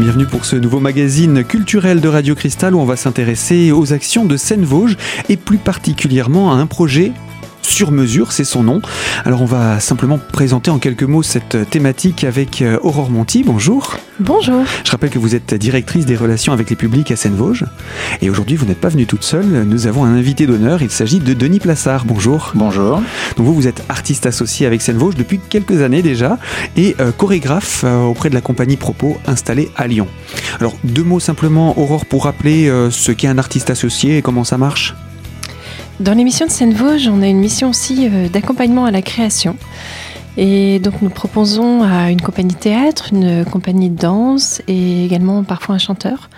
Bienvenue pour ce nouveau magazine culturel de Radio Cristal où on va s'intéresser aux actions de Seine-Vosges et plus particulièrement à un projet sur mesure, c'est son nom. Alors on va simplement présenter en quelques mots cette thématique avec euh, Aurore Monti. Bonjour. Bonjour. Je rappelle que vous êtes directrice des relations avec les publics à Seine-Vosges. Et aujourd'hui, vous n'êtes pas venue toute seule. Nous avons un invité d'honneur. Il s'agit de Denis Plassard. Bonjour. Bonjour. Donc vous, vous êtes artiste associé avec Seine-Vosges depuis quelques années déjà et euh, chorégraphe euh, auprès de la compagnie Propos installée à Lyon. Alors deux mots simplement, Aurore, pour rappeler euh, ce qu'est un artiste associé et comment ça marche? Dans l'émission de Seine-Vosges, on a une mission aussi euh, d'accompagnement à la création. Et donc nous proposons à une compagnie de théâtre, une compagnie de danse et également parfois un chanteur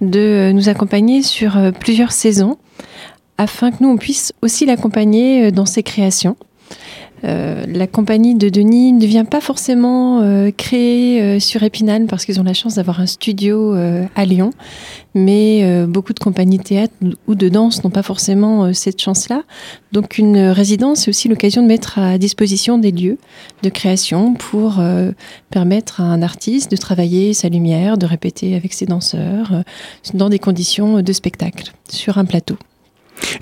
de euh, nous accompagner sur euh, plusieurs saisons afin que nous on puisse aussi l'accompagner dans ses créations. Euh, la compagnie de Denis ne vient pas forcément euh, créer euh, sur Épinal parce qu'ils ont la chance d'avoir un studio euh, à Lyon, mais euh, beaucoup de compagnies de théâtre ou de danse n'ont pas forcément cette chance-là. Donc une résidence, c'est aussi l'occasion de mettre à disposition des lieux de création pour permettre à un artiste de travailler sa lumière, de répéter avec ses danseurs dans des conditions de spectacle sur un plateau.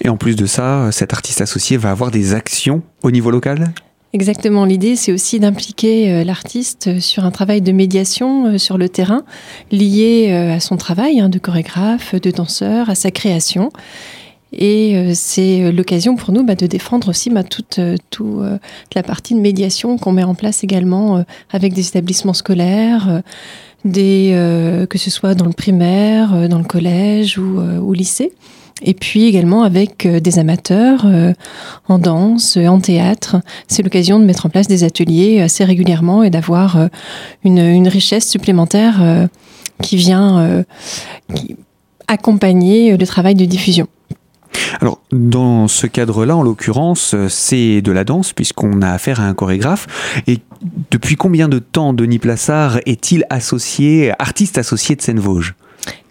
Et en plus de ça, cet artiste associé va avoir des actions au niveau local? Exactement, l'idée c'est aussi d'impliquer euh, l'artiste sur un travail de médiation euh, sur le terrain lié euh, à son travail hein, de chorégraphe, de danseur, à sa création. Et euh, c'est l'occasion pour nous bah, de défendre aussi bah, toute, euh, tout, euh, toute la partie de médiation qu'on met en place également euh, avec des établissements scolaires, euh, euh, que ce soit dans le primaire, euh, dans le collège ou euh, au lycée. Et puis également avec euh, des amateurs euh, en danse, euh, en théâtre. C'est l'occasion de mettre en place des ateliers assez régulièrement et d'avoir une, richesse supplémentaire qui vient accompagner le travail de diffusion. Alors, dans ce cadre-là, en l'occurrence, c'est de la danse, puisqu'on a affaire à un chorégraphe. Et depuis combien de temps Denis Plassard est-il associé, artiste associé de Seine-Vosges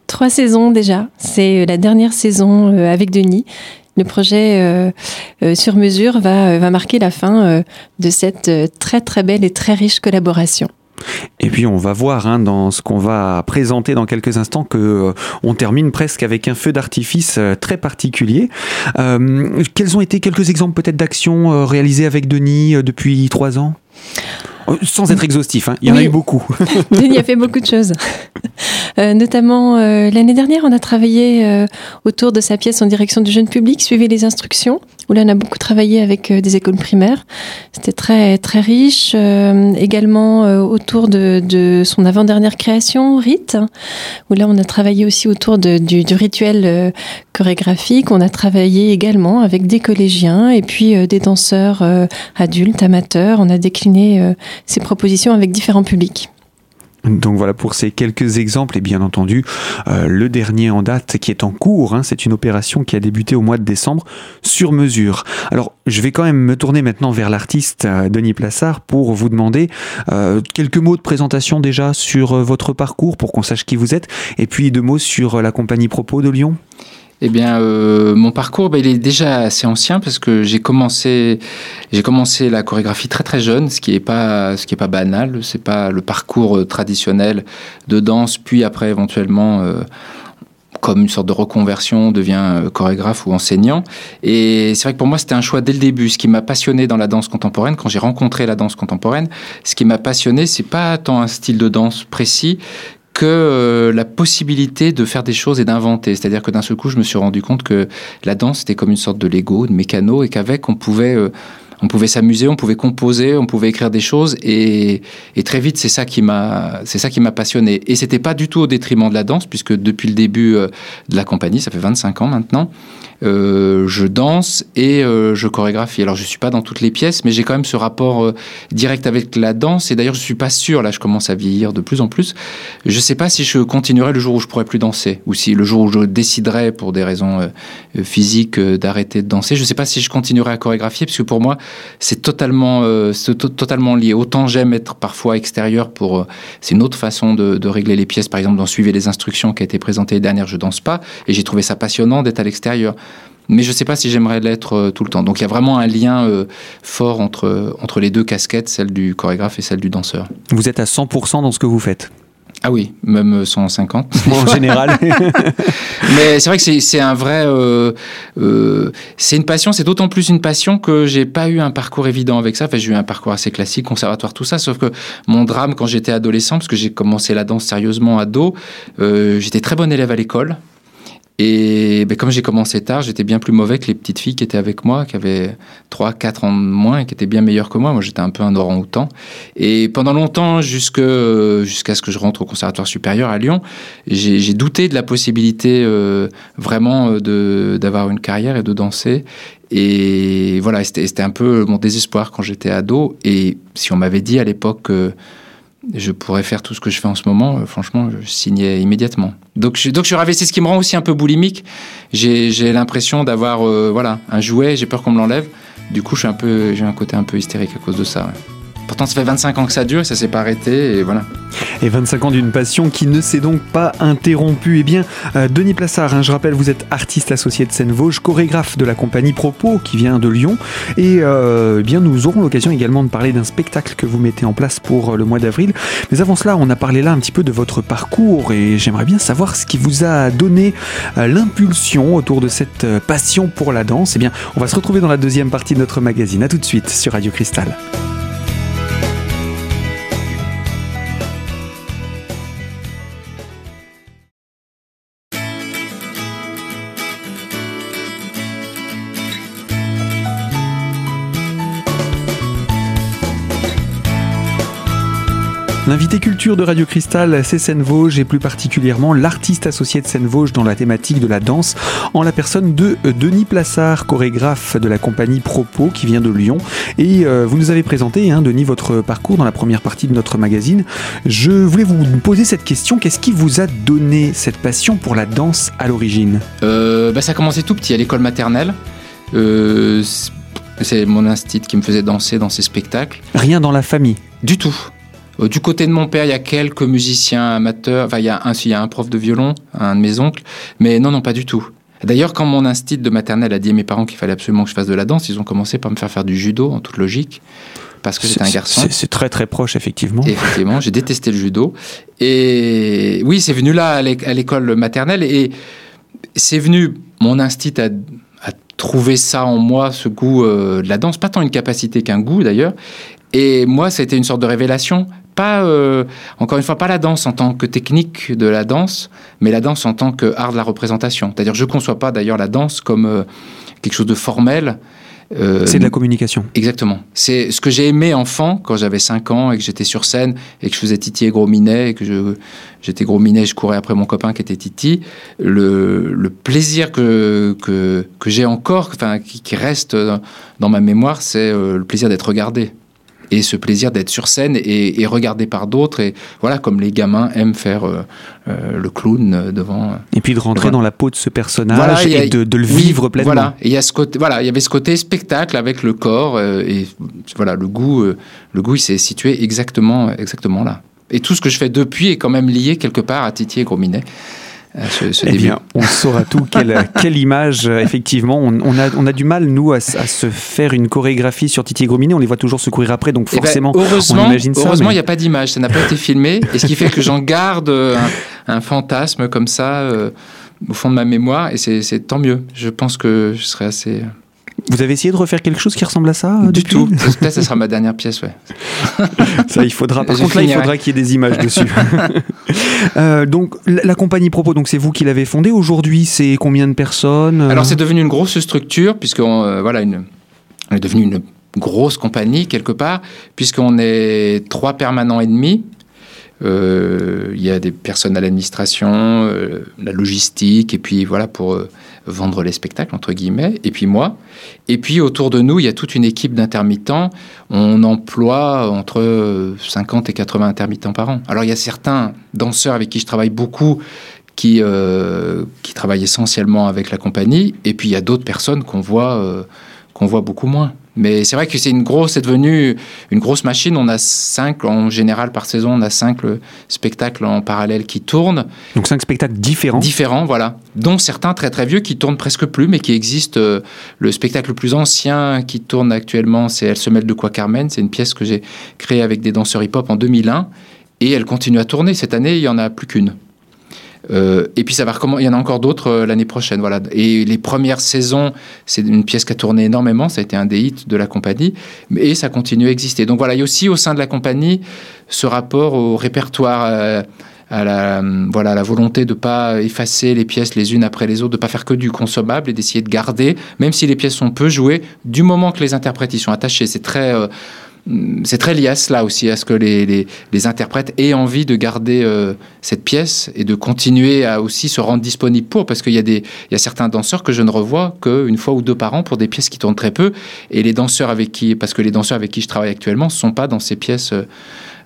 Trois saisons déjà. C'est euh, la dernière saison euh, avec Denis. Le projet euh, sur mesure va, marquer la fin de cette très très belle et très riche collaboration. Et puis on va voir hein, dans ce qu'on va présenter dans quelques instants que on termine presque avec un feu d'artifice très particulier. Quels ont été quelques exemples peut-être d'actions réalisées avec Denis depuis trois ans? Sans être exhaustif, hein, il y en a eu beaucoup. Denis a fait beaucoup de choses. Euh, notamment, euh, l'année dernière, on a travaillé euh, autour de sa pièce en direction du jeune public, suivez les instructions, où là, on a beaucoup travaillé avec euh, des écoles primaires. C'était très, très riche. Euh, également euh, autour de, de son avant-dernière création, Rite, où là, on a travaillé aussi autour de- du, du rituel euh, chorégraphique. On a travaillé également avec des collégiens et puis euh, des danseurs euh, adultes, amateurs. On a décliné euh, ces propositions avec différents publics. Donc voilà pour ces quelques exemples et bien entendu euh, le dernier en date qui est en cours, hein, c'est une opération qui a débuté au mois de décembre sur mesure. Alors je vais quand même me tourner maintenant vers l'artiste euh, Denis Plassard pour vous demander euh, quelques mots de présentation déjà sur votre parcours pour qu'on sache qui vous êtes et puis deux mots sur la compagnie Propos de Lyon. Eh bien, euh, mon parcours, bah, il est déjà assez ancien parce que j'ai commencé, j'ai commencé la chorégraphie très très jeune, ce qui est pas, ce qui est pas banal. C'est pas le parcours euh, traditionnel de danse, puis après éventuellement. euh, comme une sorte de reconversion, on devient chorégraphe ou enseignant. Et c'est vrai que pour moi, c'était un choix dès le début. Ce qui m'a passionné dans la danse contemporaine, quand j'ai rencontré la danse contemporaine, ce qui m'a passionné, c'est pas tant un style de danse précis que euh, la possibilité de faire des choses et d'inventer. C'est-à-dire que d'un seul coup, je me suis rendu compte que la danse était comme une sorte de Lego, de mécano, et qu'avec, on pouvait, euh, on pouvait s'amuser, on pouvait composer, on pouvait écrire des choses, et, et très vite, c'est ça qui m'a, c'est ça qui m'a passionné. Et c'était pas du tout au détriment de la danse, puisque depuis le début euh, de la compagnie, ça fait 25 ans maintenant, euh, je danse et euh, je chorégraphie. Alors je suis pas dans toutes les pièces, mais j'ai quand même ce rapport euh, direct avec la danse. Et d'ailleurs, je suis pas sûr. Là, je commence à vieillir de plus en plus. Je sais pas si je continuerai le jour où je pourrai plus danser, ou si le jour où je déciderai pour des raisons physiques d'arrêter de danser. Je sais pas si je continuerai à chorégraphier, parce que pour moi, c'est totalement, euh, totalement lié. Autant j'aime être parfois extérieur pour, euh, c'est une autre façon de, régler les pièces. Par exemple, dans Suivez les instructions qui a été présentée dernière, je danse pas, et j'ai trouvé ça passionnant d'être à l'extérieur mais je ne sais pas si j'aimerais l'être euh, tout le temps. Donc il y a vraiment un lien fort entre, entre les deux casquettes, celle du chorégraphe et celle du danseur. Vous êtes à 100% dans ce que vous faites. Ah oui, même 150. en général. Mais c'est vrai que c'est un vrai. Euh, euh, c'est une passion, c'est d'autant plus une passion que j'ai pas eu un parcours évident avec ça. Enfin, j'ai eu un parcours assez classique, conservatoire, tout ça. Sauf que mon drame quand j'étais adolescent, parce que j'ai commencé la danse sérieusement ado, euh, j'étais très bon élève à l'école. Et ben, comme j'ai commencé tard, j'étais bien plus mauvais que les petites filles qui étaient avec moi, qui avaient 3, 4 ans de moins et qui étaient bien meilleures que moi. Moi, j'étais un peu un orang-outan. Et pendant longtemps, jusqu'à ce que je rentre au conservatoire supérieur à Lyon, j'ai douté de la possibilité euh, vraiment euh, d'avoir une carrière et de danser. Et voilà, c'était un peu mon désespoir quand j'étais ado. Et si on m'avait dit à l'époque que je pourrais faire tout ce que je fais en ce moment, euh, franchement, je signais immédiatement. Donc je, suis ravi. C'est ce qui me rend aussi un peu boulimique. J'ai l'impression d'avoir euh, voilà, un jouet, j'ai peur qu'on me l'enlève. Du coup, j'ai un côté un peu hystérique à cause de ça. Pourtant, ça fait 25 ans que ça dure et ça s'est pas arrêté et voilà. Et 25 ans d'une passion qui ne s'est donc pas interrompue. Eh bien, euh, Denis Plassard, hein, je rappelle, vous êtes artiste associé de Seine-Vosges, chorégraphe de la compagnie Propos qui vient de Lyon. Et euh, eh bien, nous aurons l'occasion également de parler d'un spectacle que vous mettez en place pour euh, le mois d'avril. Mais avant cela, on a parlé là un petit peu de votre parcours et j'aimerais bien savoir ce qui vous a donné l'impulsion autour de cette passion pour la danse. Eh bien, on va se retrouver dans la deuxième partie de notre magazine. A tout de suite sur Radio Cristal. L'invité culture de Radio Cristal, c'est Seine Vosges et plus particulièrement l'artiste associé de Seine Vosges dans la thématique de la danse, en la personne de euh, Denis Plassard, chorégraphe de la compagnie Propos qui vient de Lyon. Et euh, vous nous avez présenté, hein, Denis, votre parcours dans la première partie de notre magazine. Je voulais vous poser cette question qu'est-ce qui vous a donné cette passion pour la danse à l'origine? Euh, bah, Ça a commencé tout petit à l'école maternelle. c'est mon instinct qui me faisait danser dans ces spectacles. Rien dans la famille? Du tout. Euh, du côté de mon père, il y a quelques musiciens amateurs. Enfin, il y a un, il y a un prof de violon, un de mes oncles. Mais non, non, pas du tout. D'ailleurs, quand mon instinct de maternelle a dit à mes parents qu'il fallait absolument que je fasse de la danse, ils ont commencé par me faire faire du judo, en toute logique, parce que j'étais un garçon. C'est très très proche, effectivement. effectivement, j'ai détesté le judo. Et oui, c'est venu là à l'école maternelle, et c'est venu, mon instinct a, trouvé ça en moi, ce goût euh, de la danse, pas tant une capacité qu'un goût d'ailleurs. Et moi, ça a été une sorte de révélation pas, euh, encore une fois, pas la danse en tant que technique de la danse, mais la danse en tant qu'art de la représentation. C'est-à-dire, je ne conçois pas d'ailleurs la danse comme euh, quelque chose de formel. Euh, c'est de la communication. Exactement. C'est ce que j'ai aimé enfant, quand j'avais 5 ans et que j'étais sur scène et que je faisais Titi et Gros Minet et que j'étais Gros Minet et je courais après mon copain qui était Titi. Le, le plaisir que, que, que j'ai encore, enfin, qui, qui, reste dans ma mémoire, c'est le plaisir d'être regardé et ce plaisir d'être sur scène et, regardé par d'autres. Et voilà comme les gamins aiment faire euh, euh, le clown devant et puis de rentrer dans la peau de ce personnage et de, le vivre pleinement. voilà. Il y a ce côté voilà il y avait ce côté spectacle avec le corps euh, et voilà le goût le goût il s'est situé exactement exactement là. Et tout ce que je fais depuis est quand même lié quelque part à Titi et Grominet eh bien, on saura tout. Quelle, quelle image, euh, effectivement. On, a, on a du mal, nous, à, se faire une chorégraphie sur Titi Grominet. On les voit toujours se courir après, donc eh ben, forcément, heureusement, on imagine ça. Heureusement, il n'y a pas d'image. Ça n'a pas été filmé. Et ce qui fait que j'en garde euh, un, fantasme comme ça euh, au fond de ma mémoire. Et c'est tant mieux. Je pense que je serais assez. Vous avez essayé de refaire quelque chose qui ressemble à ça Du tout. Peut-être ce sera ma dernière pièce, ouais. ça, il faudra. Par contre, là, il faudra qu'il y ait des images dessus. Euh, donc, la, compagnie Propos, donc c'est vous qui l'avez fondée. Aujourd'hui, c'est combien de personnes Alors, c'est devenu une grosse structure, puisque euh, voilà, une, on est devenu une grosse compagnie quelque part, puisqu'on est trois permanents et demi. Euh, il y a des personnes à l'administration, la logistique, et puis voilà pour vendre les spectacles, entre guillemets, et puis moi. Et puis autour de nous, il y a toute une équipe d'intermittents. On emploie entre 50 et 80 intermittents par an. Alors il y a certains danseurs avec qui je travaille beaucoup qui, euh, qui travaillent essentiellement avec la compagnie, et puis il y a d'autres personnes qu'on voit, euh, qu'on voit beaucoup moins. Mais c'est vrai que c'est une grosse, c'est devenu une grosse machine. On a cinq, en général, par saison, on a cinq spectacles en parallèle qui tournent. Donc cinq spectacles différents Différents, voilà. Dont certains très très vieux qui tournent presque plus, mais qui existent. Euh, le spectacle le plus ancien qui tourne actuellement, c'est Elle se mêle de quoi Carmen. C'est une pièce que j'ai créée avec des danseurs hip-hop en 2001 et elle continue à tourner. Cette année, il y en a plus qu'une. Euh, et puis ça va recommencer. Il y en a encore d'autres euh, l'année prochaine, voilà. Et les premières saisons, c'est une pièce qui a tourné énormément. Ça a été un des hits de la compagnie, et ça continue à exister. Donc voilà, il y a aussi au sein de la compagnie ce rapport au répertoire. Euh, à la, voilà, la volonté de ne pas effacer les pièces les unes après les autres, de ne pas faire que du consommable et d'essayer de garder, même si les pièces sont peu jouées, du moment que les interprètes y sont attachés. C'est très, c'est très lié à cela aussi, à ce que les, interprètes aient envie de garder euh, cette pièce et de continuer à aussi se rendre disponible pour, parce qu'il y, a des, il y a certains danseurs que je ne revois qu'une fois ou deux par an pour des pièces qui tournent très peu, et les danseurs avec qui, parce que les danseurs avec qui je travaille actuellement ne sont pas dans ces pièces euh,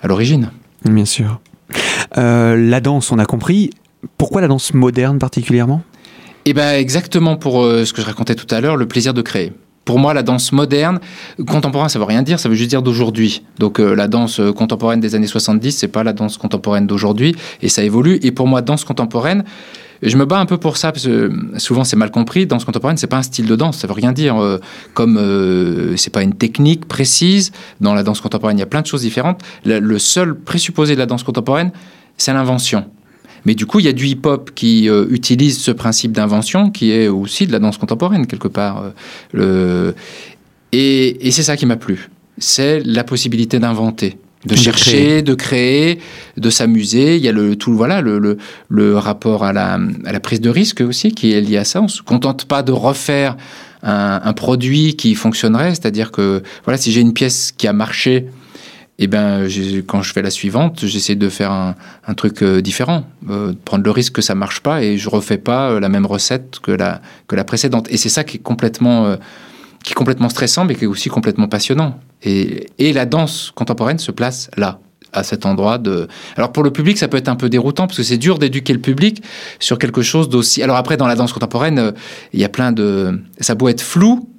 à l'origine. Bien sûr. Euh, la danse, on a compris. Pourquoi la danse moderne particulièrement? Eh bien, exactement pour ce que je racontais tout à l'heure, le plaisir de créer. Pour moi, la danse moderne, contemporaine, ça veut rien dire, ça veut juste dire d'aujourd'hui. Donc euh, la danse euh, contemporaine des années 70, c'est pas la danse contemporaine d'aujourd'hui, et ça évolue. Et pour moi, danse contemporaine, je me bats un peu pour ça parce que euh, souvent c'est mal compris. Danse contemporaine, c'est pas un style de danse, ça veut rien dire. comme c'est pas une technique précise. Dans la danse contemporaine, il y a plein de choses différentes. le seul présupposé de la danse contemporaine, c'est l'invention. Mais du coup, il y a du hip-hop qui euh, utilise ce principe d'invention, qui est aussi de la danse contemporaine, quelque part. Euh, le... Et, c'est ça qui m'a plu. C'est la possibilité d'inventer de chercher, de créer, de s'amuser. Il y a le tout voilà le, le, rapport à la, à la, prise de risque aussi qui est lié à ça. On se contente pas de refaire un, un produit qui fonctionnerait, c'est-à-dire que voilà si j'ai une pièce qui a marché eh ben, quand je fais la suivante, j'essaie de faire un, truc euh, différent, euh, prendre le risque que ça marche pas et je refais pas euh, la même recette que la, que la précédente. Et c'est ça qui est complètement, qui est complètement stressant, mais qui est aussi complètement passionnant. Et, et la danse contemporaine se place là à cet endroit de. Alors pour le public, ça peut être un peu déroutant parce que c'est dur d'éduquer le public sur quelque chose d'aussi. Alors après, dans la danse contemporaine, il y a plein de. Ça peut être flou,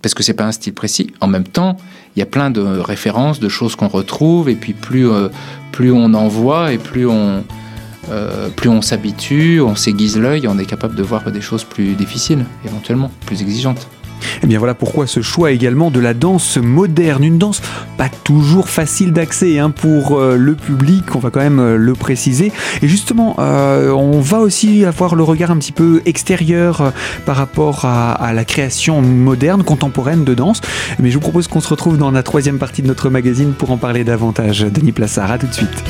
parce que c'est pas un style précis. En même temps, il y a plein de références, de choses qu'on retrouve, et puis plus, euh, plus on en voit et plus on, euh, plus on s'habitue, on s'aiguise l'œil, on est capable de voir des choses plus difficiles, éventuellement, plus exigeantes. Et eh bien voilà pourquoi ce choix également de la danse moderne, une danse pas toujours facile d'accès hein, pour euh, le public, on va quand même euh, le préciser. Et justement, euh, on va aussi avoir le regard un petit peu extérieur par rapport à, la création moderne, contemporaine de danse. Mais je vous propose qu'on se retrouve dans la troisième partie de notre magazine pour en parler davantage. Denis Plassard, à tout de suite.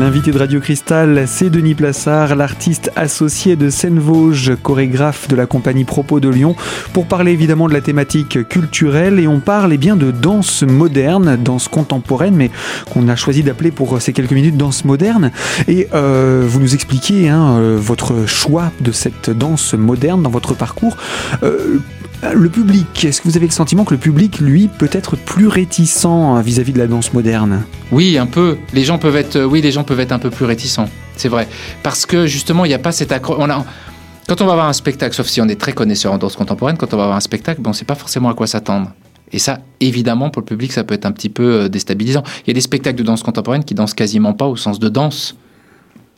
L'invité de Radio Cristal, c'est Denis Plassard, l'artiste associé de Seine-Vosges, chorégraphe de la compagnie Propos de Lyon, pour parler évidemment de la thématique culturelle. Et on parle eh bien de danse moderne, danse contemporaine, mais qu'on a choisi d'appeler pour ces quelques minutes danse moderne. Et euh, vous nous expliquez hein, euh, votre choix de cette danse moderne dans votre parcours. Euh, le public, est-ce que vous avez le sentiment que le public, lui, peut être plus réticent vis-à-vis de la danse moderne? Oui, un peu. Les gens peuvent être, oui, les gens peuvent être un peu plus réticents. C'est vrai, parce que justement, il n'y a pas cette accro... Quand on va voir un spectacle, sauf si on est très connaisseur en danse contemporaine, quand on va voir un spectacle, on ne sait pas forcément à quoi s'attendre. Et ça, évidemment, pour le public, ça peut être un petit peu euh, déstabilisant. Il y a des spectacles de danse contemporaine qui dansent quasiment pas au sens de danse.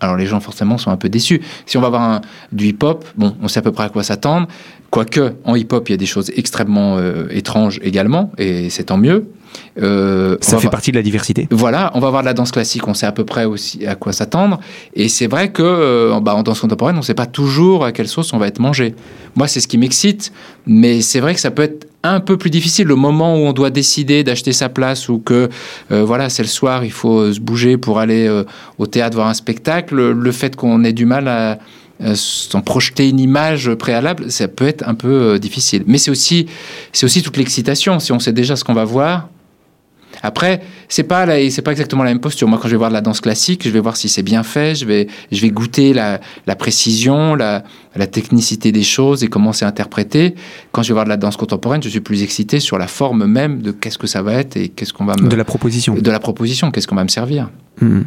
Alors les gens forcément sont un peu déçus. Si on va voir un, du hip-hop, bon, on sait à peu près à quoi s'attendre. Quoique en hip-hop, il y a des choses extrêmement euh, étranges également, et c'est tant mieux. Euh, ça fait partie de la diversité. Voilà, on va voir de la danse classique, on sait à peu près aussi à quoi s'attendre. Et c'est vrai que euh, bah, en danse contemporaine, on ne sait pas toujours à quelle sauce on va être mangé. Moi, c'est ce qui m'excite, mais c'est vrai que ça peut être un peu plus difficile le moment où on doit décider d'acheter sa place ou que voilà c'est le soir il faut se bouger pour aller au théâtre voir un spectacle le fait qu'on ait du mal à, euh, sans projeter une image préalable, ça peut être un peu euh, difficile. Mais c'est aussi, c'est aussi toute l'excitation. Si on sait déjà ce qu'on va voir, après, c'est pas c'est pas exactement la même posture. Moi, quand je vais voir de la danse classique, je vais voir si c'est bien fait, je vais, je vais goûter la, précision, la, la, technicité des choses et comment c'est interprété. Quand je vais voir de la danse contemporaine, je suis plus excité sur la forme même de qu'est-ce que ça va être et qu'est-ce qu'on va me... De la proposition. De la proposition, qu'est-ce qu'on va me servir. Hmm.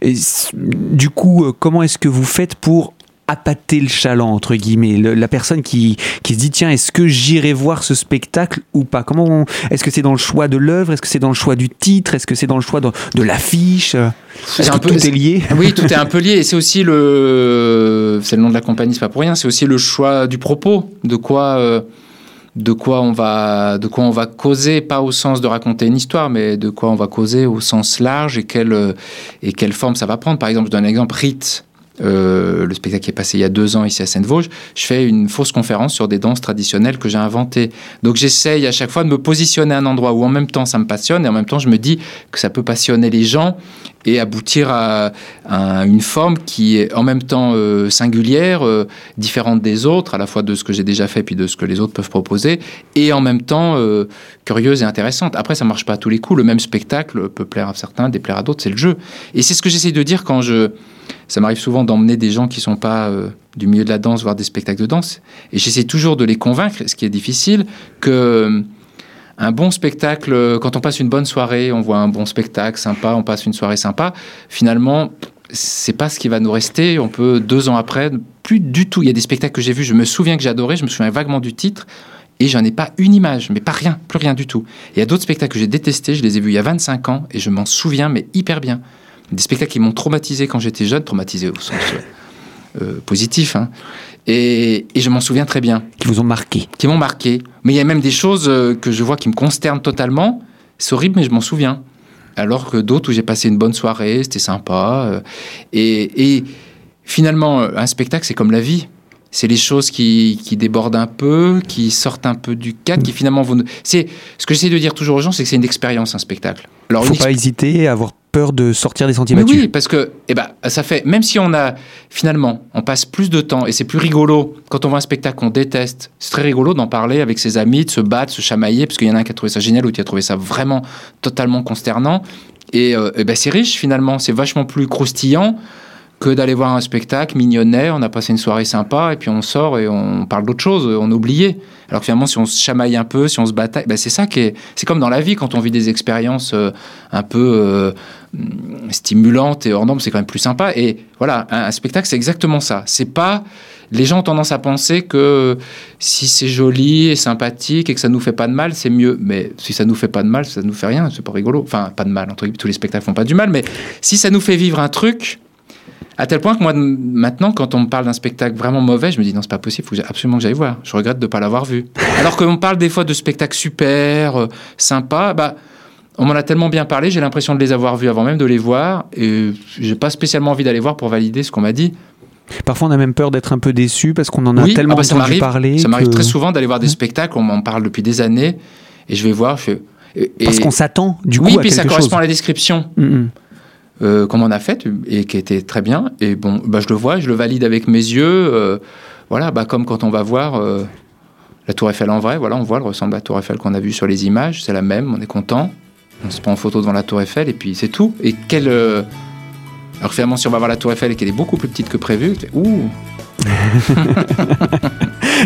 Et du coup, euh, comment est-ce que vous faites pour appâter le chaland entre guillemets, la personne qui, qui se dit tiens est-ce que j'irai voir ce spectacle ou pas? Comment est-ce que c'est dans le choix de l'œuvre? Est-ce que c'est dans le choix du titre? Est-ce que c'est dans le choix de, de l'affiche? Est-ce que tout est lié? Oui, tout est un peu lié. Et c'est aussi le c'est le nom de la compagnie, c'est pas pour rien. C'est aussi le choix du propos, de quoi. Euh, de quoi on va de quoi on va causer pas au sens de raconter une histoire mais de quoi on va causer au sens large et quelle et quelle forme ça va prendre. Par exemple je donne un exemple. Rite euh, le spectacle qui est passé il y a deux ans ici à Seine-Vosges, je fais une fausse conférence sur des danses traditionnelles que j'ai inventées. Donc j'essaye à chaque fois de me positionner à un endroit où en même temps ça me passionne et en même temps je me dis que ça peut passionner les gens et aboutir à, une forme qui est en même temps euh, singulière, euh, différente des autres, à la fois de ce que j'ai déjà fait puis de ce que les autres peuvent proposer, et en même temps curieuse et intéressante. Après, ça marche pas à tous les coups. Le même spectacle peut plaire à certains, déplaire à d'autres, c'est le jeu. Et c'est ce que j'essaie de dire quand je ça m'arrive souvent d'emmener des gens qui ne sont pas euh, du milieu de la danse voir des spectacles de danse. Et j'essaie toujours de les convaincre, ce qui est difficile, que euh, un bon spectacle, euh, quand on passe une bonne soirée, on voit un bon spectacle sympa, on passe une soirée sympa, finalement, c'est pas ce qui va nous rester. On peut, deux ans après, plus du tout. Il y a des spectacles que j'ai vus, je me souviens que j'adorais, je me souviens vaguement du titre, et j'en ai pas une image, mais pas rien, plus rien du tout. il y a d'autres spectacles que j'ai détestés, je les ai vus il y a 25 ans, et je m'en souviens, mais hyper bien des spectacles qui m'ont traumatisé quand j'étais jeune, traumatisé au sens euh, positif, hein. Et, je m'en souviens très bien. Qui vous ont marqué Qui m'ont marqué. Mais il y a même des choses euh, que je vois qui me consternent totalement. C'est horrible, mais je m'en souviens. Alors que d'autres où j'ai passé une bonne soirée, c'était sympa. Euh, et, finalement, un spectacle, c'est comme la vie c'est les choses qui, débordent un peu, qui sortent un peu du cadre, qui finalement vont. C'est ce que j'essaie de dire toujours aux gens, c'est que c'est une expérience, un spectacle. Alors, faut pas hésiter à avoir peur de sortir des sentiers battus. Oui, parce que eh ben, ça fait, même si on a, finalement, on passe plus de temps, et c'est plus rigolo, quand on voit un spectacle qu'on déteste, c'est très rigolo d'en parler avec ses amis, de se battre, de se chamailler, parce qu'il y en a un qui a trouvé ça génial, ou qui a trouvé ça vraiment totalement consternant. Et, euh, eh ben, c'est riche, finalement, c'est vachement plus croustillant que d'aller voir un spectacle mignonnet, on a passé une soirée sympa, et puis on sort et on parle d'autre chose, on oublie. Alors finalement, si on se chamaille un peu, si on se bataille, ben c'est ça qui est... C'est comme dans la vie, quand on vit des expériences euh, un peu euh, stimulantes et hors normes, c'est quand même plus sympa. Et voilà, un, spectacle, c'est exactement ça. C'est pas... Les gens ont tendance à penser que si c'est joli et sympathique et que ça nous fait pas de mal, c'est mieux. Mais si ça nous fait pas de mal, ça nous fait rien, c'est pas rigolo. Enfin, pas de mal, entre guillemets, tous les spectacles font pas du mal, mais si ça nous fait vivre un truc à tel point que moi, maintenant, quand on me parle d'un spectacle vraiment mauvais, je me dis non, c'est pas possible, il faut absolument que j'aille voir. Je regrette de ne pas l'avoir vu. Alors qu'on parle des fois de spectacles super, euh, sympas, bah, on m'en a tellement bien parlé, j'ai l'impression de les avoir vus avant même de les voir, et j'ai pas spécialement envie d'aller voir pour valider ce qu'on m'a dit. Parfois, on a même peur d'être un peu déçu parce qu'on en a tellement ah bah, entendu parler. Ça m'arrive très souvent d'aller voir des mmh. spectacles, on m'en parle depuis des années, et je vais voir, je Parce qu'on s'attend du coup oui, à puis ça correspond à la description. Mmh, mmh. Euh, comme on a fait et qui était très bien. Et bon, bah, je le vois, je le valide avec mes yeux. Euh, voilà, bah, comme quand on va voir euh, la Tour Eiffel en vrai, voilà, on voit, elle ressemble à la Tour Eiffel qu'on a vue sur les images, c'est la même, on est content. On se prend en photo devant la Tour Eiffel et puis c'est tout. Et quelle. Alors finalement, si on va voir la Tour Eiffel et qu'elle est beaucoup plus petite que prévu, ouh Et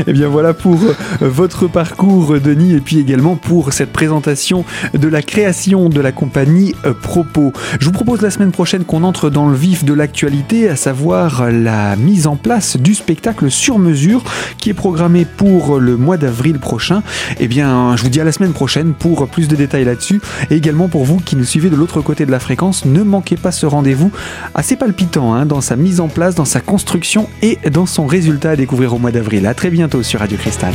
eh bien voilà pour euh, votre parcours, Denis, et puis également pour cette présentation de la création de la compagnie euh, Propos. Je vous propose la semaine prochaine qu'on entre dans le vif de l'actualité, à savoir la mise en place du spectacle sur mesure qui est programmé pour le mois d'avril prochain. Et eh bien, je vous dis à la semaine prochaine pour plus de détails là-dessus. Et également pour vous qui nous suivez de l'autre côté de la fréquence, ne manquez pas ce rendez-vous assez palpitant hein, dans sa mise en place, dans sa construction et son résultat à découvrir au mois d'avril. À très bientôt sur Radio Cristal.